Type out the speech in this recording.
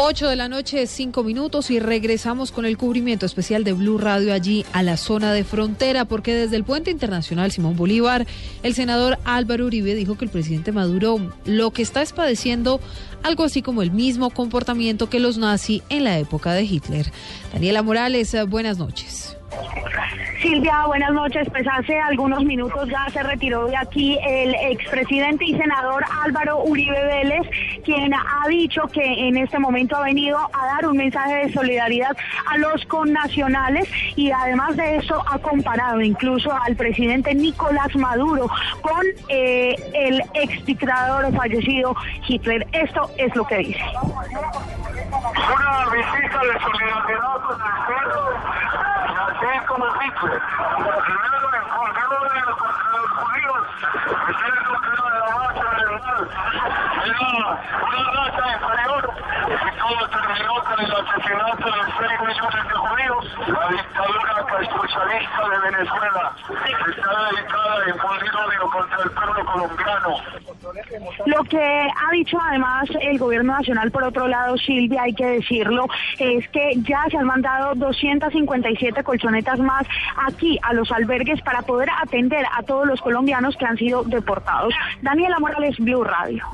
8 de la noche, 5 minutos y regresamos con el cubrimiento especial de Blue Radio allí a la zona de frontera, porque desde el puente internacional Simón Bolívar, el senador Álvaro Uribe dijo que el presidente Maduro lo que está es padeciendo algo así como el mismo comportamiento que los nazis en la época de Hitler. Daniela Morales, buenas noches. Silvia, buenas noches. Pues hace algunos minutos ya se retiró de aquí el expresidente y senador Álvaro Uribe Vélez, quien ha dicho que en este momento ha venido a dar un mensaje de solidaridad a los connacionales y además de eso ha comparado incluso al presidente Nicolás Maduro con eh, el ex dictador fallecido Hitler. Esto es lo que dice. Una visita de solidaridad con el terminó con el asesinato de 6 millones de judíos. La de Venezuela está dedicada odio contra el pueblo colombiano. Lo que ha dicho además el gobierno nacional, por otro lado, Silvia, hay que decirlo, es que ya se han mandado 257 colchonetas más aquí a los albergues para poder atender a todos los colombianos que han sido deportados. Daniela Morales, Blue Radio.